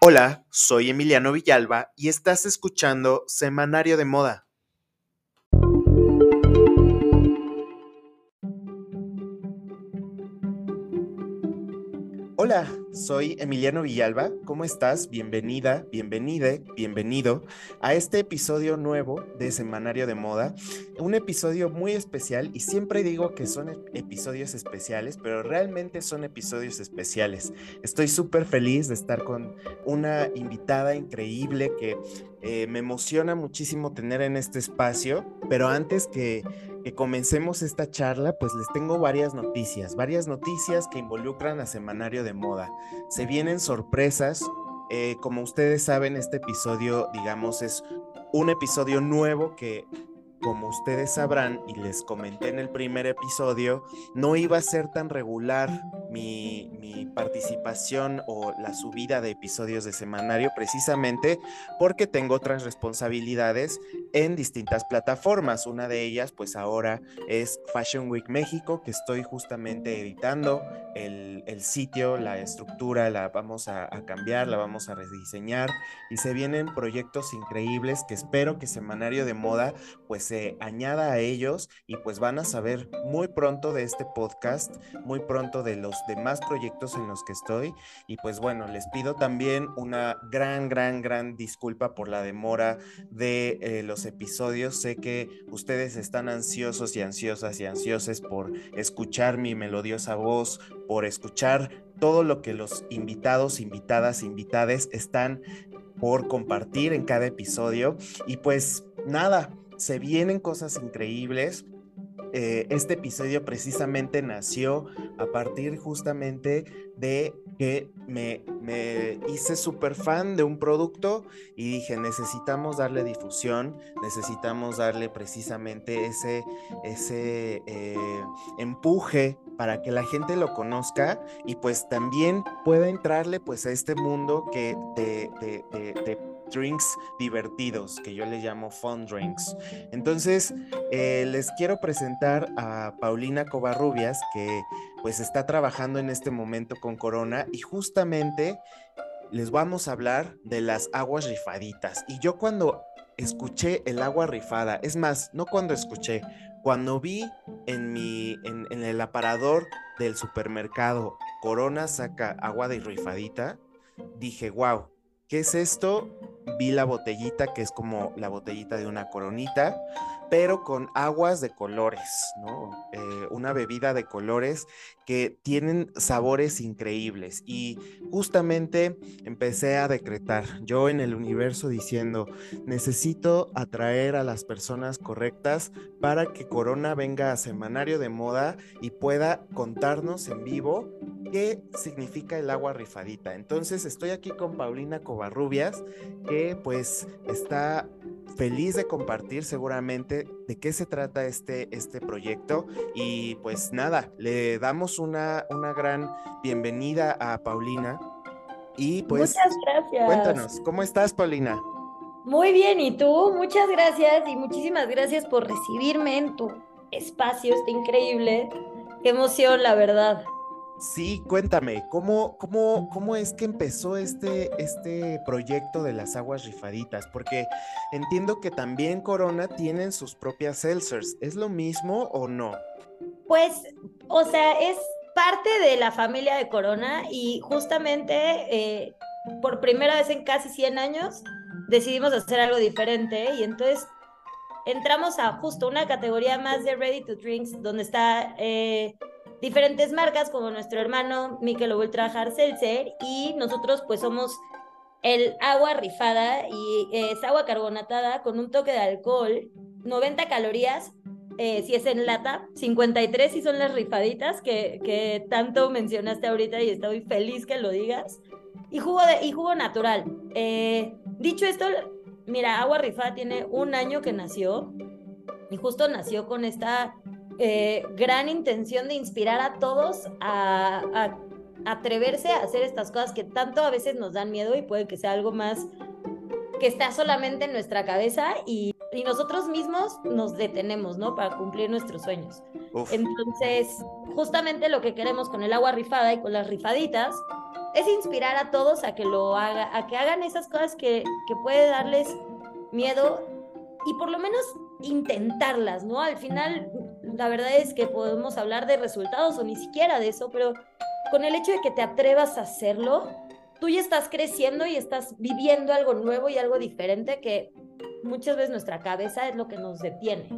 Hola, soy Emiliano Villalba y estás escuchando Semanario de Moda. Hola, soy Emiliano Villalba. ¿Cómo estás? Bienvenida, bienvenide, bienvenido a este episodio nuevo de Semanario de Moda. Un episodio muy especial y siempre digo que son episodios especiales, pero realmente son episodios especiales. Estoy súper feliz de estar con una invitada increíble que eh, me emociona muchísimo tener en este espacio, pero antes que que comencemos esta charla, pues les tengo varias noticias, varias noticias que involucran a Semanario de Moda. Se vienen sorpresas. Eh, como ustedes saben, este episodio, digamos, es un episodio nuevo que como ustedes sabrán y les comenté en el primer episodio, no iba a ser tan regular mi, participación o la subida de episodios de semanario precisamente porque tengo otras responsabilidades en distintas plataformas. Una de ellas pues ahora es Fashion Week México que estoy justamente editando el, sitio, la estructura la vamos a, a cambiar, la vamos a rediseñar y se vienen proyectos increíbles que espero que Semanario de Moda pues se añada a ellos y pues van a saber muy pronto de este podcast, muy pronto de los demás proyectos en los que estoy y pues bueno, les pido también una gran, gran, gran disculpa por la demora de eh, los episodios. Sé que ustedes están ansiosos y ansiosas y ansiosas por escuchar mi melodiosa voz, por escuchar todo lo que los invitados, invitadas, invitades están por compartir en cada episodio. Y pues nada, se vienen cosas increíbles. Eh, este episodio precisamente nació a partir justamente de que me, me hice súper fan de un producto y dije, necesitamos darle difusión, necesitamos darle precisamente ese, ese eh, empuje para que la gente lo conozca y pues también pueda entrarle pues a este mundo que te, drinks divertidos, que yo le llamo fun drinks. Entonces, eh, les quiero presentar a Paulina Covarrubias, que pues está trabajando en este momento con Corona y justamente les vamos a hablar de las aguas rifaditas. Y yo cuando escuché el agua rifada, es más, no cuando escuché, cuando vi en mi en, en el aparador del supermercado Corona saca agua de rifadita, dije, wow, ¿qué es esto? vi la botellita, que es como la botellita de una coronita, pero con aguas de colores, ¿no? Eh, una bebida de colores que tienen sabores increíbles. Y justamente empecé a decretar yo en el universo diciendo, necesito atraer a las personas correctas para que Corona venga a Semanario de Moda y pueda contarnos en vivo qué significa el agua rifadita. Entonces estoy aquí con Paulina Covarrubias, que pues está feliz de compartir seguramente de qué se trata este, este proyecto y pues nada, le damos una, una gran bienvenida a Paulina y pues muchas gracias. Cuéntanos, ¿cómo estás Paulina? Muy bien, ¿y tú? Muchas gracias y muchísimas gracias por recibirme en tu espacio, está increíble. Qué emoción, la verdad. Sí, cuéntame, ¿cómo, cómo, cómo es que empezó este, este proyecto de las aguas rifaditas? Porque entiendo que también Corona tienen sus propias seltzers. ¿Es lo mismo o no? Pues, o sea, es parte de la familia de Corona y justamente eh, por primera vez en casi 100 años decidimos hacer algo diferente y entonces entramos a justo una categoría más de ready to drinks donde está... Eh, diferentes marcas como nuestro hermano Michelob Ultra Hard Seltzer y nosotros pues somos el agua rifada y es agua carbonatada con un toque de alcohol, 90 calorías eh, si es en lata, 53 si son las rifaditas que, que, tanto mencionaste ahorita y estoy feliz que lo digas. Y jugo, de, y jugo natural. Eh, dicho esto, mira, Agua Rifada tiene un año que nació y justo nació con esta eh, gran intención de inspirar a todos a, atreverse a hacer estas cosas que tanto a veces nos dan miedo y puede que sea algo más que está solamente en nuestra cabeza y, nosotros mismos nos detenemos, ¿no? Para cumplir nuestros sueños. Entonces, justamente lo que queremos con el agua rifada y con las rifaditas es inspirar a todos a que lo haga, a que hagan esas cosas que, que puede darles miedo y por lo menos intentarlas, ¿no? Al final, la verdad es que podemos hablar de resultados o ni siquiera de eso, pero con el hecho de que te atrevas a hacerlo, tú ya estás creciendo y estás viviendo algo nuevo y algo diferente que muchas veces nuestra cabeza es lo que nos detiene.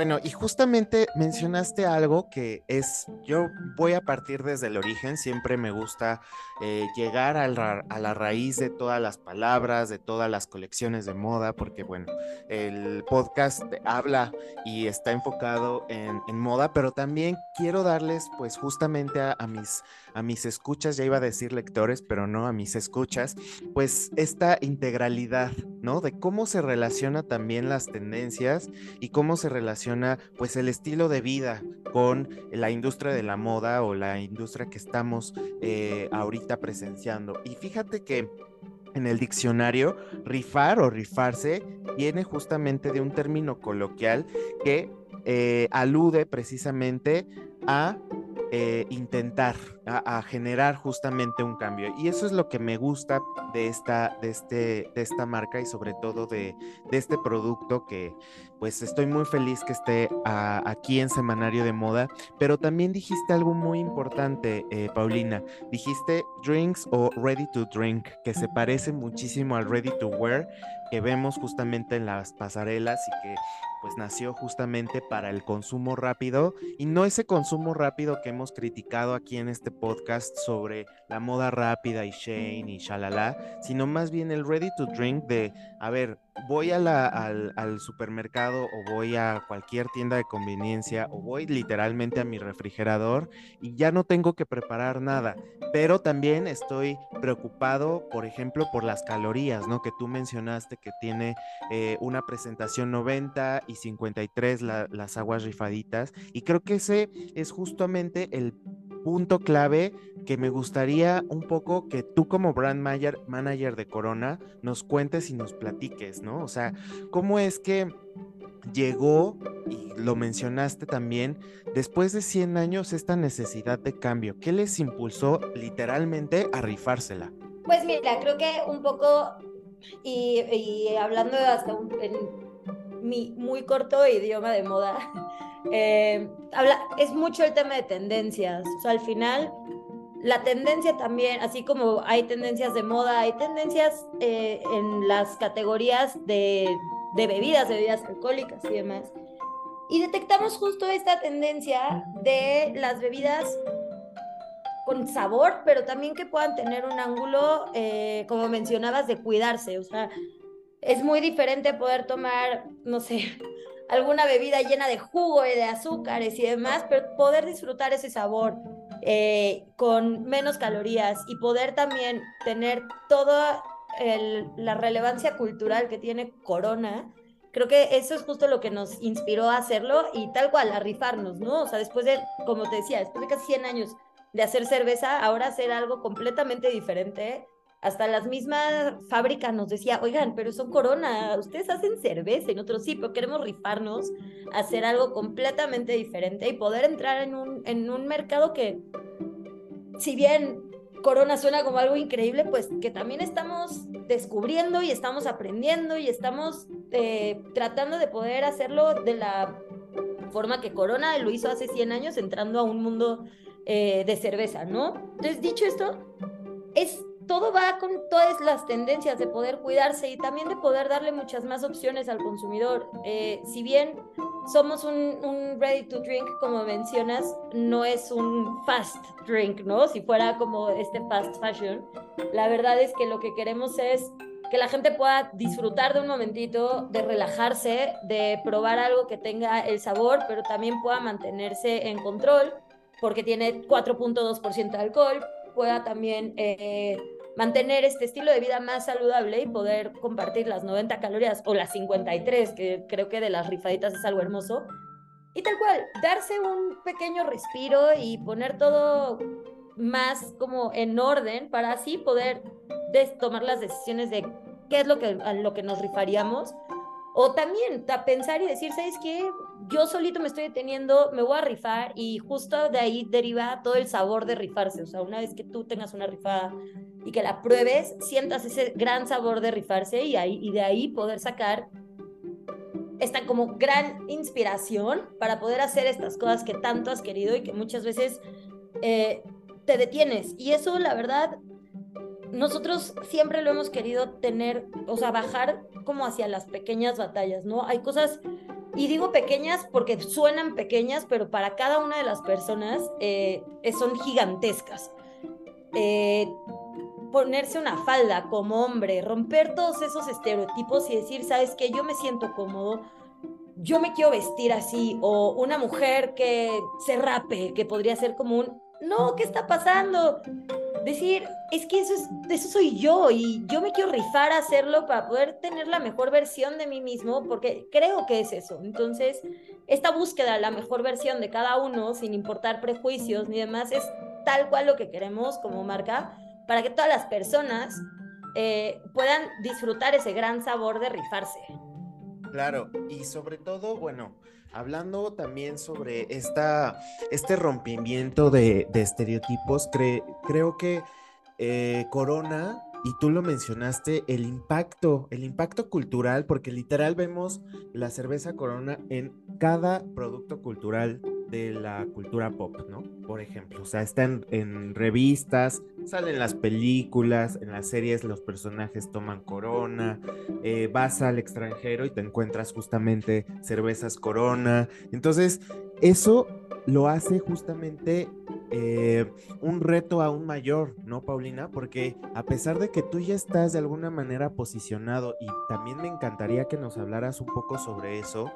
Bueno, y justamente mencionaste algo que es, yo voy a partir desde el origen, siempre me gusta eh, llegar a la, raíz de todas las palabras, de todas las colecciones de moda, porque bueno, el podcast habla y está enfocado en, moda, pero también quiero darles pues justamente a, mis, a mis escuchas, ya iba a decir lectores, pero no a mis escuchas, pues esta integralidad, ¿no? De cómo se relaciona también las tendencias y cómo se relaciona pues el estilo de vida con la industria de la moda o la industria que estamos eh, ahorita presenciando. Y fíjate que en el diccionario, rifar o rifarse viene justamente de un término coloquial que eh, alude precisamente a eh, intentar a, generar justamente un cambio. Y eso es lo que me gusta de esta, de este, de esta marca y sobre todo de, este producto que pues estoy muy feliz que esté aquí en Semanario de Moda. Pero también dijiste algo muy importante, eh, Paulina. Dijiste drinks o ready to drink, que se parece muchísimo al ready to wear que vemos justamente en las pasarelas y que pues nació justamente para el consumo rápido y no ese consumo rápido que hemos criticado aquí en este podcast sobre la moda rápida y Shane y shalala, sino más bien el ready to drink de, a ver, voy al, al, supermercado o voy a cualquier tienda de conveniencia o voy literalmente a mi refrigerador y ya no tengo que preparar nada, pero también estoy preocupado, por ejemplo, por las calorías, ¿no? Que tú mencionaste que tiene eh, una presentación 90 y 53 las aguas rifaditas y creo que ese es justamente el punto clave que me gustaría un poco que tú como brand manager, de Corona nos cuentes y nos platiques, ¿no? O sea, ¿cómo es que llegó, y lo mencionaste también, después de 100 años esta necesidad de cambio? ¿Qué les impulsó literalmente a rifársela? Pues mira, creo que un poco, y, hablando hasta en mi muy corto idioma de moda, eh, habla, es mucho el tema de tendencias. O sea, al final, la tendencia también, así como hay tendencias de moda, hay tendencias eh, en las categorías de, de bebidas, de bebidas alcohólicas y demás. Y detectamos justo esta tendencia de las bebidas con sabor, pero también que puedan tener un ángulo, eh, como mencionabas, de cuidarse. O sea, es muy diferente poder tomar, no sé, alguna bebida llena de jugo y de azúcares y demás, pero poder disfrutar ese sabor eh, con menos calorías y poder también tener toda la relevancia cultural que tiene Corona, creo que eso es justo lo que nos inspiró a hacerlo y tal cual, a rifarnos, ¿no? O sea, después de, como te decía, después de casi 100 años de hacer cerveza, ahora hacer algo completamente diferente hasta las mismas fábricas nos decía, oigan, pero son corona, ustedes hacen cerveza y nosotros sí, pero queremos rifarnos, hacer algo completamente diferente y poder entrar en un, en un mercado que, si bien corona suena como algo increíble, pues que también estamos descubriendo y estamos aprendiendo y estamos eh, tratando de poder hacerlo de la forma que Corona lo hizo hace 100 años, entrando a un mundo eh, de cerveza, ¿no? Entonces, dicho esto, es todo va con todas las tendencias de poder cuidarse y también de poder darle muchas más opciones al consumidor. Eh, si bien somos un, ready to drink, como mencionas, no es un fast drink, ¿no? Si fuera como este fast fashion, la verdad es que lo que queremos es que la gente pueda disfrutar de un momentito, de relajarse, de probar algo que tenga el sabor, pero también pueda mantenerse en control, porque tiene 4.2% de alcohol, pueda también eh, mantener este estilo de vida más saludable y poder compartir las 90 calorías o las 53, que creo que de las rifaditas es algo hermoso. Y tal cual, darse un pequeño respiro y poner todo más como en orden para así poder tomar las decisiones de qué es lo que, a lo que nos rifaríamos. O también a pensar y decir, ¿sabes qué? Yo solito me estoy deteniendo, me voy a rifar y justo de ahí deriva todo el sabor de rifarse. O sea, una vez que tú tengas una rifada y que la pruebes, sientas ese gran sabor de rifarse y, ahí, y de ahí poder sacar esta como gran inspiración para poder hacer estas cosas que tanto has querido y que muchas veces eh, te detienes. Y eso, la verdad, nosotros siempre lo hemos querido tener, o sea, bajar como hacia las pequeñas batallas, ¿no? Hay cosas, y digo pequeñas porque suenan pequeñas, pero para cada una de las personas eh, son gigantescas. Eh, ponerse una falda como hombre, romper todos esos estereotipos y decir, ¿sabes qué? Yo me siento cómodo, yo me quiero vestir así, o una mujer que se rape, que podría ser como un, no, ¿qué está pasando? Decir, es que eso, es, eso soy yo y yo me quiero rifar a hacerlo para poder tener la mejor versión de mí mismo, porque creo que es eso. Entonces, esta búsqueda de la mejor versión de cada uno, sin importar prejuicios ni demás, es tal cual lo que queremos como marca para que todas las personas eh, puedan disfrutar ese gran sabor de rifarse. Claro, y sobre todo, bueno, hablando también sobre esta, este rompimiento de, estereotipos, creo que eh, Corona, y tú lo mencionaste, el impacto, el impacto cultural, porque literal vemos la cerveza Corona en cada producto cultural de la cultura pop, ¿no? Por ejemplo, o sea, están en revistas, salen las películas, en las series los personajes toman corona, eh, vas al extranjero y te encuentras justamente cervezas corona. Entonces, eso lo hace justamente eh, un reto aún mayor, ¿no, Paulina? Porque a pesar de que tú ya estás de alguna manera posicionado y también me encantaría que nos hablaras un poco sobre eso,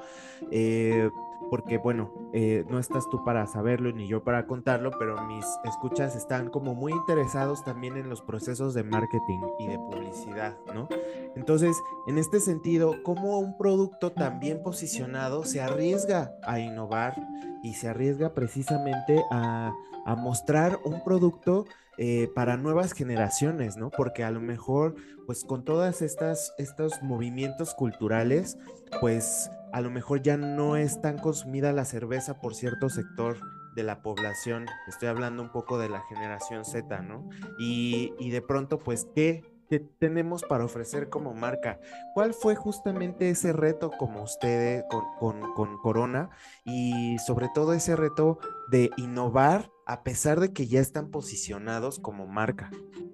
eh, porque bueno, eh, no estás tú para saberlo ni yo para contarlo, pero mis escuchas están como muy interesados también en los procesos de marketing y de publicidad, ¿no? Entonces, en este sentido, ¿cómo un producto tan bien posicionado se arriesga a innovar y se arriesga precisamente a, mostrar un producto eh, para nuevas generaciones, ¿no? Porque a lo mejor, pues con todas estas, estos movimientos culturales, pues a lo mejor ya no es tan consumida la cerveza por cierto sector de la población. Estoy hablando un poco de la generación Z, ¿no? Y, y de pronto, pues, ¿qué, ¿qué tenemos para ofrecer como marca? ¿Cuál fue justamente ese reto como ustedes con, con, con Corona? Y sobre todo ese reto de innovar a pesar de que ya están posicionados como marca.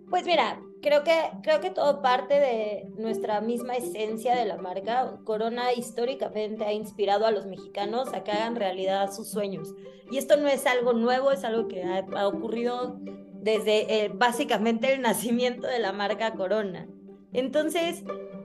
Pues mira, creo que, creo que todo parte de nuestra misma esencia de la marca. Corona históricamente ha inspirado a los mexicanos a que hagan realidad sus sueños. Y esto no es algo nuevo, es algo que ha, ocurrido desde eh, básicamente el nacimiento de la marca Corona. Entonces,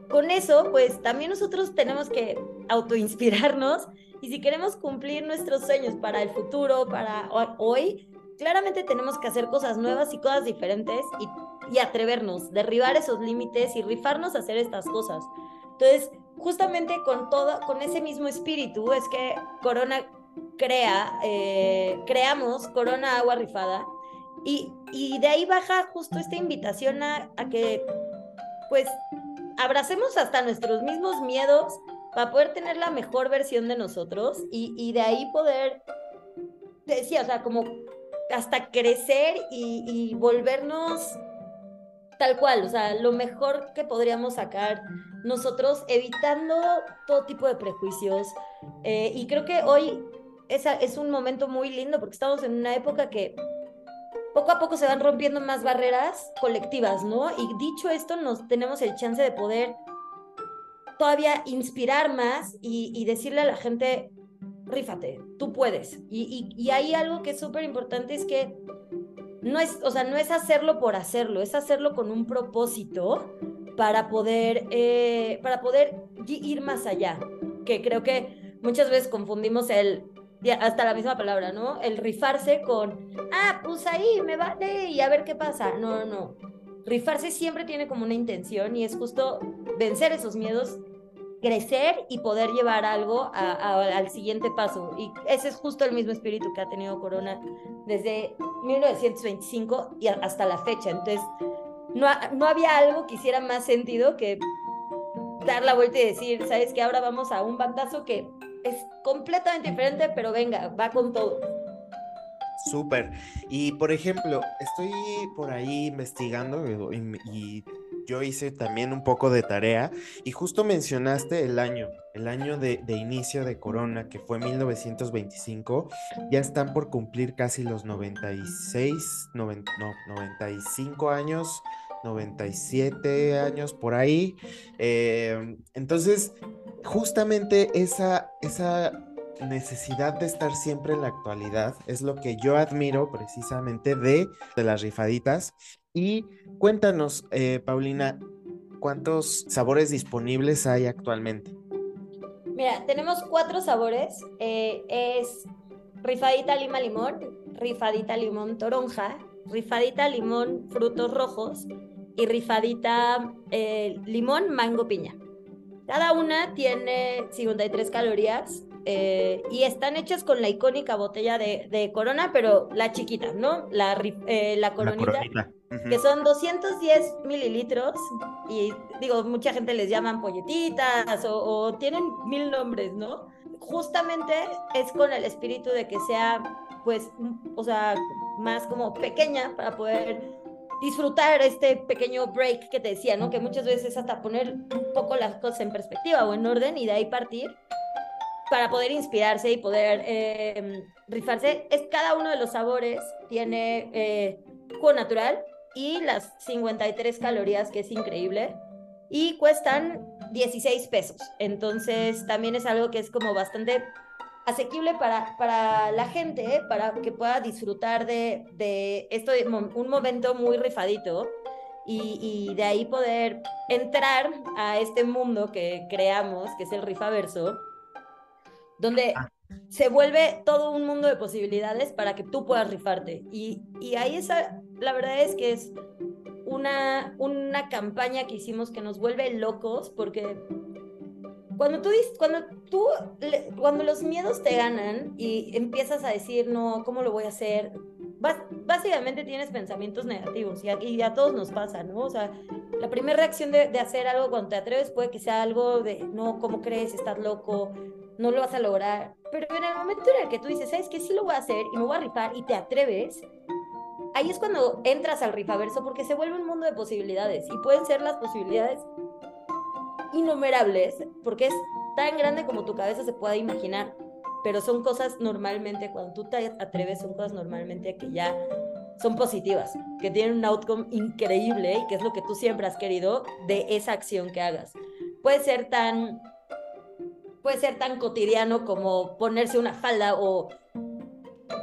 con eso, pues también nosotros tenemos que autoinspirarnos y si queremos cumplir nuestros sueños para el futuro, para hoy, claramente tenemos que hacer cosas nuevas y cosas diferentes y y atrevernos, derribar esos límites y rifarnos a hacer estas cosas. Entonces, justamente con todo, con ese mismo espíritu es que Corona crea, eh, creamos Corona Agua Rifada y, y, de ahí baja justo esta invitación a, a que, pues, abracemos hasta nuestros mismos miedos para poder tener la mejor versión de nosotros y, y de ahí poder, decía, o sea, como hasta crecer y, volvernos tal cual, o sea, lo mejor que podríamos sacar nosotros evitando todo tipo de prejuicios. Eh, y creo que hoy esa es un momento muy lindo porque estamos en una época que poco a poco se van rompiendo más barreras colectivas, ¿no? Y dicho esto, nos tenemos el chance de poder todavía inspirar más y, decirle a la gente, rífate, tú puedes. Y, y, y hay algo que es súper importante, es que no es, o sea, no es hacerlo por hacerlo, es hacerlo con un propósito para poder, eh, para poder ir más allá. Que creo que muchas veces confundimos el, hasta la misma palabra, ¿no? El rifarse con, ah, pues ahí me vale y a ver qué pasa. No, no, no. Rifarse siempre tiene como una intención y es justo vencer esos miedos crecer y poder llevar algo al siguiente paso. Y ese es justo el mismo espíritu que ha tenido Corona desde 1925 y hasta la fecha. Entonces, no, no había algo que hiciera más sentido que dar la vuelta y decir, ¿sabes qué? Ahora vamos a un bandazo que es completamente diferente, pero venga, va con todo. Súper. Y por ejemplo, estoy por ahí investigando y, yo hice también un poco de tarea y justo mencionaste el año, el año de, inicio de Corona, que fue 1925. Ya están por cumplir casi los 96, no, 95 años. 97 años por ahí. Eh, entonces, justamente esa, esa necesidad de estar siempre en la actualidad es lo que yo admiro precisamente de, de las rifaditas. Y cuéntanos, eh, Paulina, ¿cuántos sabores disponibles hay actualmente? Mira, tenemos cuatro sabores. Eh, es rifadita lima limón, rifadita limón toronja, rifadita limón frutos rojos y rifadita eh, limón mango piña. Cada una tiene 53 calorías eh, y están hechas con la icónica botella de, Corona, pero la chiquita, ¿no? La, eh, la coronita, que son 210 mililitros y digo, mucha gente les llaman polletitas o, tienen mil nombres, ¿no? Justamente es con el espíritu de que sea, pues, o sea, más como pequeña para poder disfrutar este pequeño break que te decía, ¿no? Que muchas veces hasta poner un poco las cosas en perspectiva o en orden y de ahí partir para poder inspirarse y poder eh, rifarse. Es cada uno de los sabores tiene eh, jugo natural y las 53 calorías, que es increíble, y cuestan 16 pesos. Entonces también es algo que es como bastante asequible para, para la gente, para que pueda disfrutar de, de esto, un momento muy rifadito. Y, y, de ahí poder entrar a este mundo que creamos, que es el rifaverso, donde ah. se vuelve todo un mundo de posibilidades para que tú puedas rifarte. Y, y ahí esa, la verdad es que es una, una campaña que hicimos que nos vuelve locos porque cuando tú, cuando tú, cuando los miedos te ganan y empiezas a decir, no, ¿cómo lo voy a hacer? básicamente tienes pensamientos negativos y a, y a, todos nos pasa, ¿no? O sea, la primera reacción de, de, hacer algo cuando te atreves puede que sea algo de, no, ¿cómo crees? Estás loco, no lo vas a lograr. Pero en el momento en el que tú dices, ¿sabes qué? Sí lo voy a hacer y me voy a rifar y te atreves, ahí es cuando entras al rifaverso porque se vuelve un mundo de posibilidades y pueden ser las posibilidades innumerables porque es tan grande como tu cabeza se pueda imaginar. Pero son cosas normalmente, cuando tú te atreves, son cosas normalmente que ya son positivas, que tienen un outcome increíble y que es lo que tú siempre has querido de esa acción que hagas. Puede ser tan puede ser tan cotidiano como ponerse una falda o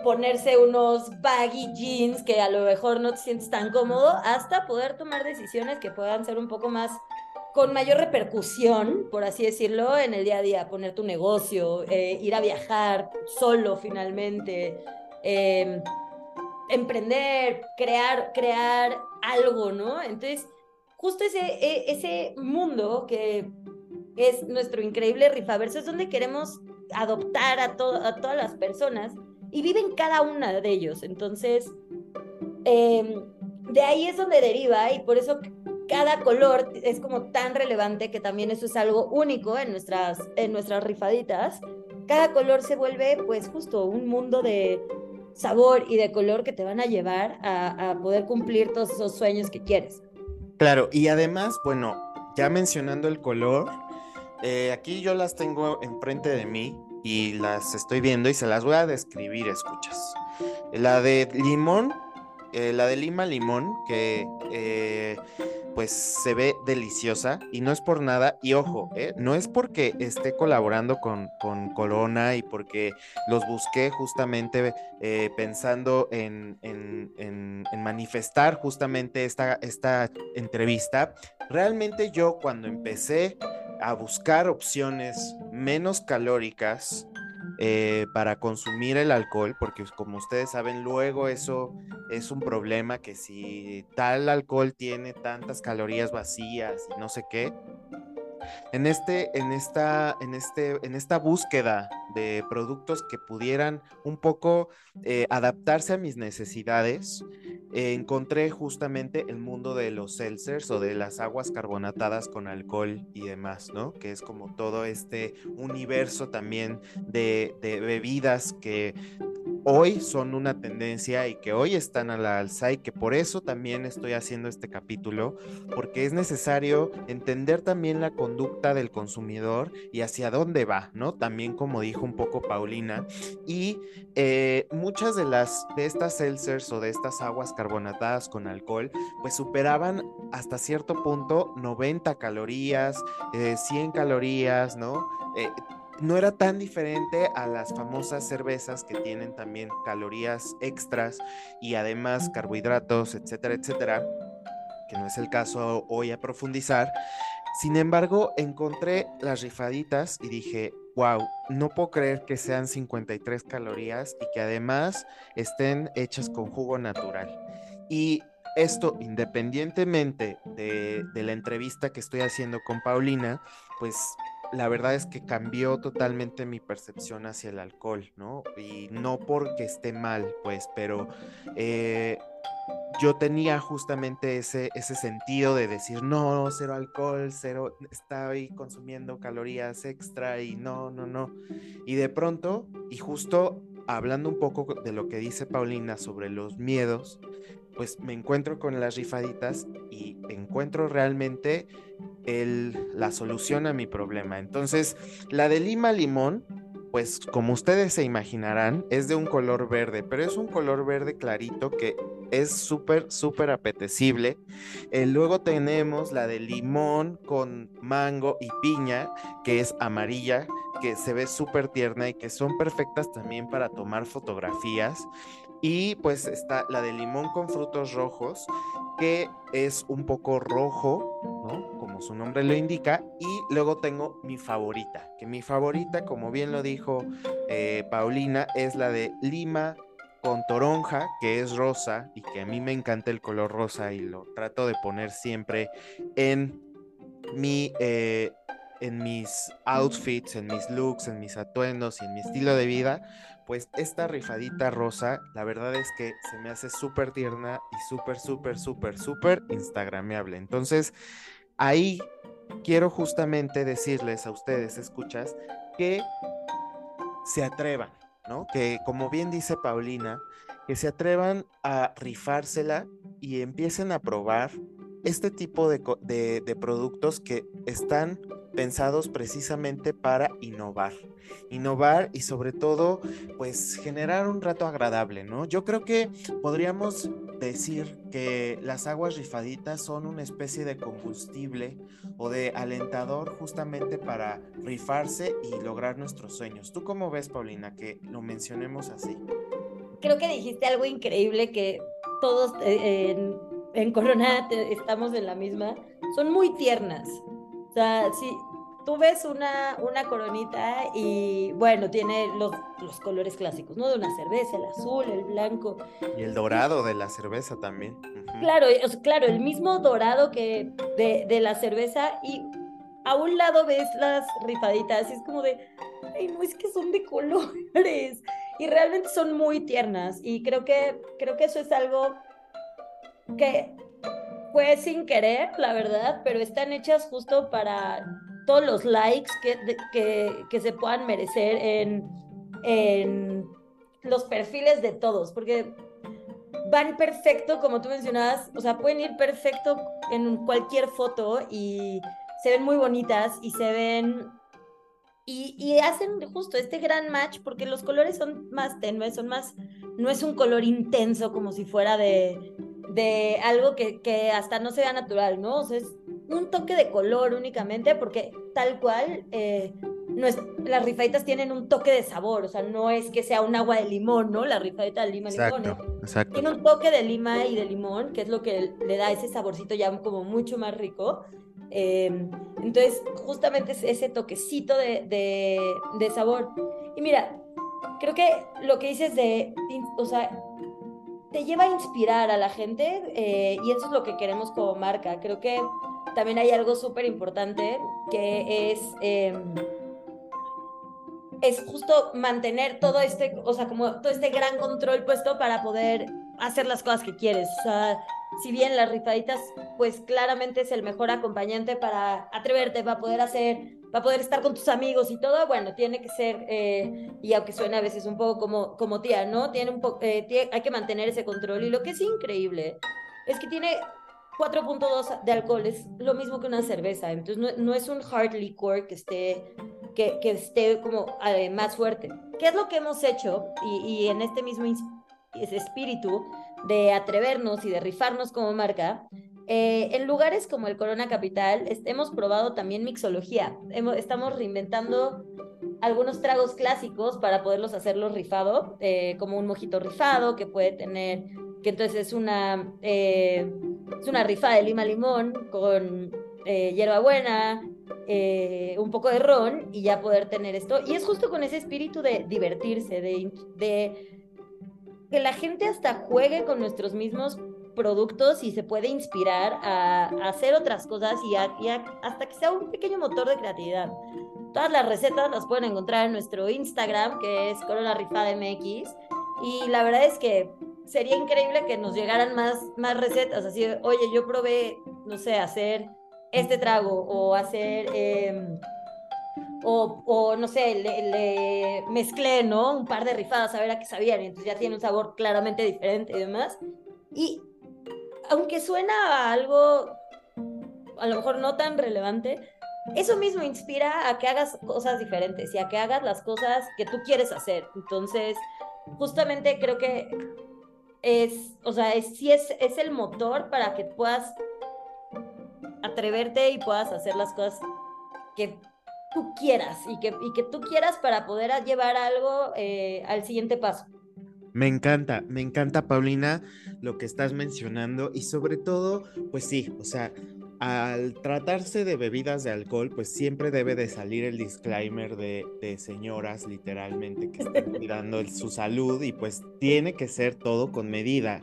ponerse unos baggy jeans que a lo mejor no te sientes tan cómodo, hasta poder tomar decisiones que puedan ser un poco más con mayor repercusión, por así decirlo, en el día a día, poner tu negocio, eh, ir a viajar solo finalmente, em, emprender, crear, crear algo, ¿no? Entonces, justo ese, e, ese mundo que es nuestro increíble rifaverso, es donde queremos adoptar a, a todas las personas y viven cada una de ellos. Entonces, em, de ahí es donde deriva y por eso cada color es como tan relevante que también eso es algo único en nuestras, en nuestras rifaditas. Cada color se vuelve pues justo un mundo de sabor y de color que te van a llevar a, a poder cumplir todos esos sueños que quieres. Claro, y además, bueno, ya mencionando el color, eh, aquí yo las tengo enfrente de mí y las estoy viendo y se las voy a describir, escuchas. La de limón, eh, la de lima limón, que eh, pues se ve deliciosa y no es por nada. Y ojo, no es porque esté colaborando con, con, Corona y porque los busqué justamente pensando en, en, en, en, manifestar justamente esta, esta entrevista. Realmente yo cuando empecé a buscar opciones menos calóricas eh, para consumir el alcohol, porque como ustedes saben, luego eso es un problema que si tal alcohol tiene tantas calorías vacías y no sé qué. En, este, en, esta, en, este, en esta búsqueda de productos que pudieran un poco eh, adaptarse a mis necesidades, encontré justamente el mundo de los seltzers o de las aguas carbonatadas con alcohol y demás, ¿no? Que es como todo este universo también de, de bebidas que hoy son una tendencia y que hoy están a la alza y que por eso también estoy haciendo este capítulo, porque es necesario entender también la conducta del consumidor y hacia dónde va, ¿no? También como dijo un poco Paulina, y eh, muchas de las de estas seltzers o de estas aguas carbonatadas con alcohol, pues superaban hasta cierto punto 90 calorías, 100 eh, calorías, ¿no? Eh, no era tan diferente a las famosas cervezas que tienen también calorías extras y además carbohidratos, etcétera, etcétera, que no es el caso hoy a profundizar. Sin embargo, encontré las rifaditas y dije, wow, no puedo creer que sean 53 calorías y que además estén hechas con jugo natural. Y esto, independientemente de, la entrevista que estoy haciendo con Paulina, pues la verdad es que cambió totalmente mi percepción hacia el alcohol, ¿no? Y no porque esté mal, pues, pero eh, yo tenía justamente ese, ese sentido de decir, no, cero alcohol, cero, estoy consumiendo calorías extra y no, no, no. Y de pronto, y justo hablando un poco de lo que dice Paulina sobre los miedos, pues me encuentro con las rifaditas y encuentro realmente la solución a mi problema. Entonces, la de lima limón, pues como ustedes se imaginarán, es de un color verde, pero es un color verde clarito que es súper, súper apetecible. Eh, luego tenemos la de limón con mango y piña, que es amarilla, que se ve súper tierna y que son perfectas también para tomar fotografías. Y pues está la de limón con frutos rojos, que es un poco rojo, Como su nombre lo indica. Y luego tengo mi favorita, que mi favorita, como bien lo dijo eh, Paulina, es la de lima con toronja, que es rosa y que a mí me encanta el color rosa y lo trato de poner siempre en mi... Eh, en mis outfits, en mis looks, en mis atuendos y en mi estilo de vida, pues esta rifadita rosa, la verdad es que se me hace súper tierna y súper, súper, súper, súper instagrameable. Entonces, ahí quiero justamente decirles a ustedes, escuchas, que se atrevan, ¿no? Que como bien dice Paulina, que se atrevan a rifársela y empiecen a probar este tipo de, de productos que están pensados precisamente para innovar. Innovar y sobre todo, pues generar un rato agradable, ¿no? Yo creo que podríamos decir que las aguas rifaditas son una especie de combustible o de alentador justamente para rifarse y lograr nuestros sueños. ¿Tú cómo ves, Paulina, que lo mencionemos así? Creo que dijiste algo increíble que todos eh, en, en Corona estamos en la misma. Son muy tiernas o sea, si tú ves una, una coronita y bueno, tiene los, los colores clásicos, ¿no? De una cerveza, el azul, el blanco. Y el dorado de la cerveza también. Claro, claro, el mismo dorado que de, de la cerveza y a un lado ves las rifaditas y es como de, ay, no es que son de colores y realmente son muy tiernas y creo que creo que eso es algo que fue sin querer, la verdad, pero están hechas justo para todos los likes que, que, que se puedan merecer en, en los perfiles de todos, porque van perfecto, como tú mencionabas, o sea, pueden ir perfecto en cualquier foto y se ven muy bonitas y se ven... Y, y hacen justo este gran match porque los colores son más tenues, son más... No es un color intenso como si fuera de, de algo que, que, hasta no sea natural, ¿no? O sea, es un toque de color únicamente, porque tal cual, eh, no es, las rifaditas tienen un toque de sabor, o sea, no es que sea un agua de limón, ¿no? La rifadita de lima y limón. Exacto. Tiene un toque de lima y de limón, que es lo que le da ese saborcito ya como mucho más rico. Em, entonces, justamente es ese toquecito de, de, de sabor. Y mira, creo que lo que dices de, o sea, te lleva a inspirar a la gente eh, y eso es lo que queremos como marca. Creo que también hay algo súper importante que es, em, es justo mantener todo este, o sea, como todo este gran control puesto para poder hacer las cosas que quieres. O sea, si bien las rifaditas, pues claramente es el mejor acompañante para atreverte, para poder hacer, para poder estar con tus amigos y todo, bueno, tiene que ser, eh, y aunque suene a veces un poco como, como tía, ¿no? Tiene un poco, eh, hay que mantener ese control. Y lo que es increíble es que tiene 4.2 de alcohol, es lo mismo que una cerveza, entonces no, es un hard liquor que esté, que, que esté como eh, más fuerte. ¿Qué es lo que hemos hecho? Y, y en este mismo espíritu, de atrevernos y de rifarnos como marca, eh, en lugares como el Corona Capital hemos probado también mixología. estamos reinventando algunos tragos clásicos para poderlos hacerlos rifado, eh, como un mojito rifado que puede tener, que entonces es una, eh, es una rifa de lima limón con hierbabuena, un poco de ron y ya poder tener esto. Y es justo con ese espíritu de divertirse, de, de que la gente hasta juegue con nuestros mismos productos y se puede inspirar a, hacer otras cosas y, hasta que sea un pequeño motor de creatividad. Todas las recetas las pueden encontrar en nuestro Instagram, que es Corona Rifada MX. Y la verdad es que sería increíble que nos llegaran más, más recetas. Así, oye, yo probé, no sé, hacer este trago o hacer... Em, o, no sé, le, mezclé, ¿no? Un par de rifadas a ver a qué sabían, y entonces ya tiene un sabor claramente diferente y demás. Y aunque suena a algo a lo mejor no tan relevante, eso mismo inspira a que hagas cosas diferentes y a que hagas las cosas que tú quieres hacer. Entonces, justamente creo que es, o sea, es, sí es, es el motor para que puedas atreverte y puedas hacer las cosas que tú quieras y que, y que tú quieras para poder llevar algo eh, al siguiente paso. Me encanta, me encanta, Paulina, lo que estás mencionando y sobre todo, pues sí, o sea, al tratarse de bebidas de alcohol, pues siempre debe de salir el disclaimer de, de señoras, literalmente, que están cuidando su salud y pues tiene que ser todo con medida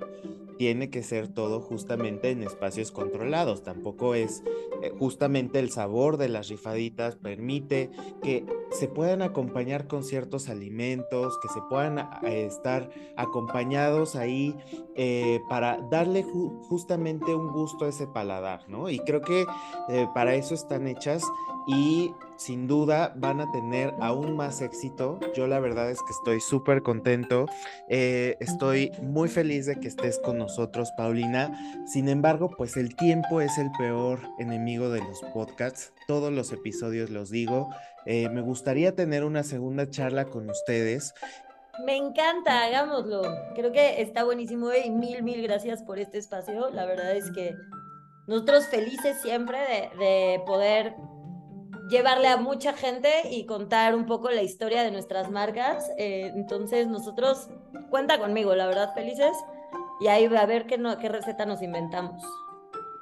tiene que ser todo justamente en espacios controlados. Tampoco es eh, justamente el sabor de las rifaditas permite que se puedan acompañar con ciertos alimentos, que se puedan eh, estar acompañados ahí eh, para darle justamente un gusto a ese paladar, ¿no? Y creo que para eso están hechas y sin duda van a tener aún más éxito. Yo la verdad es que estoy súper contento, eh, estoy muy feliz de que estés con nosotros, Paulina. Sin embargo, pues el tiempo es el peor enemigo de los podcasts. Todos los episodios los digo. Eh, me gustaría tener una segunda charla con ustedes me encanta, hagámoslo. Creo que está buenísimo y mil, mil gracias por este espacio. La verdad es que nosotros felices siempre de, de poder llevarle a mucha gente y contar un poco la historia de nuestras marcas. Eh, entonces, nosotros, cuenta conmigo, la verdad, felices. Y ahí va a ver qué, no, qué receta nos inventamos.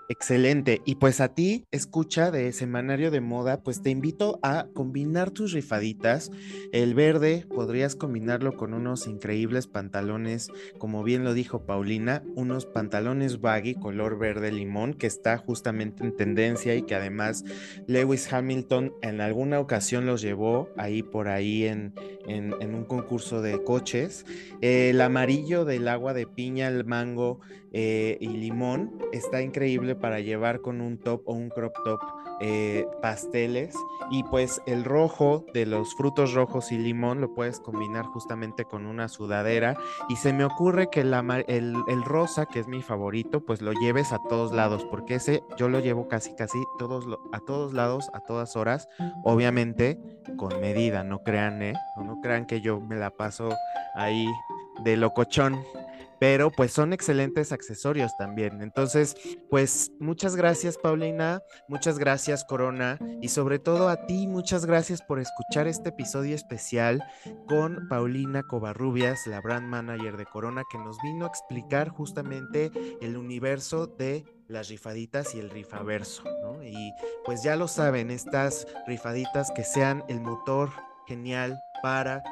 Excelente. Y pues a ti, escucha de Semanario de Moda, pues te invito a combinar tus rifaditas. El verde podrías combinarlo con unos increíbles pantalones, como bien lo dijo Paulina, unos pantalones baggy color verde limón, que está justamente en tendencia y que además Lewis Hamilton en alguna ocasión los llevó ahí por ahí en, en, un concurso de coches. el amarillo del agua de piña, el mango eh, y limón está increíble para llevar con un top o un crop top eh, pasteles y pues el rojo de los frutos rojos y limón lo puedes combinar justamente con una sudadera y se me ocurre que el, el, rosa que es mi favorito pues lo lleves a todos lados porque ese yo lo llevo casi casi todos a todos lados a todas horas obviamente con medida no crean eh no, no crean que yo me la paso ahí de locochón pero pues son excelentes accesorios también. Entonces, pues muchas gracias Paulina, muchas gracias Corona y sobre todo a ti, muchas gracias por escuchar este episodio especial con Paulina Covarrubias, la brand manager de Corona, que nos vino a explicar justamente el universo de las rifaditas y el rifaverso, ¿no? Y pues ya lo saben, estas rifaditas que sean el motor genial para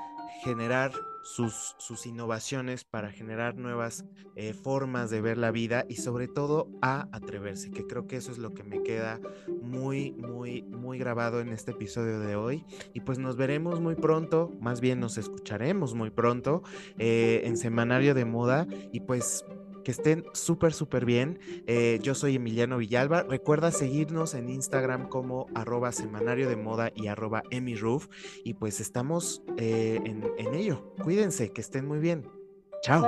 generar sus, sus innovaciones para generar nuevas eh, formas de ver la vida y sobre todo a atreverse, que creo que eso es lo que me queda muy, muy, muy grabado en este episodio de hoy. Y pues nos veremos muy pronto, más bien nos escucharemos muy pronto eh, en Semanario de Moda y pues que estén súper, súper bien. Eh, yo soy Emiliano Villalba. Recuerda seguirnos en Instagram como arroba semanario de moda y arroba emiroof. Y pues estamos eh, en, en ello. Cuídense, que estén muy bien. Chao.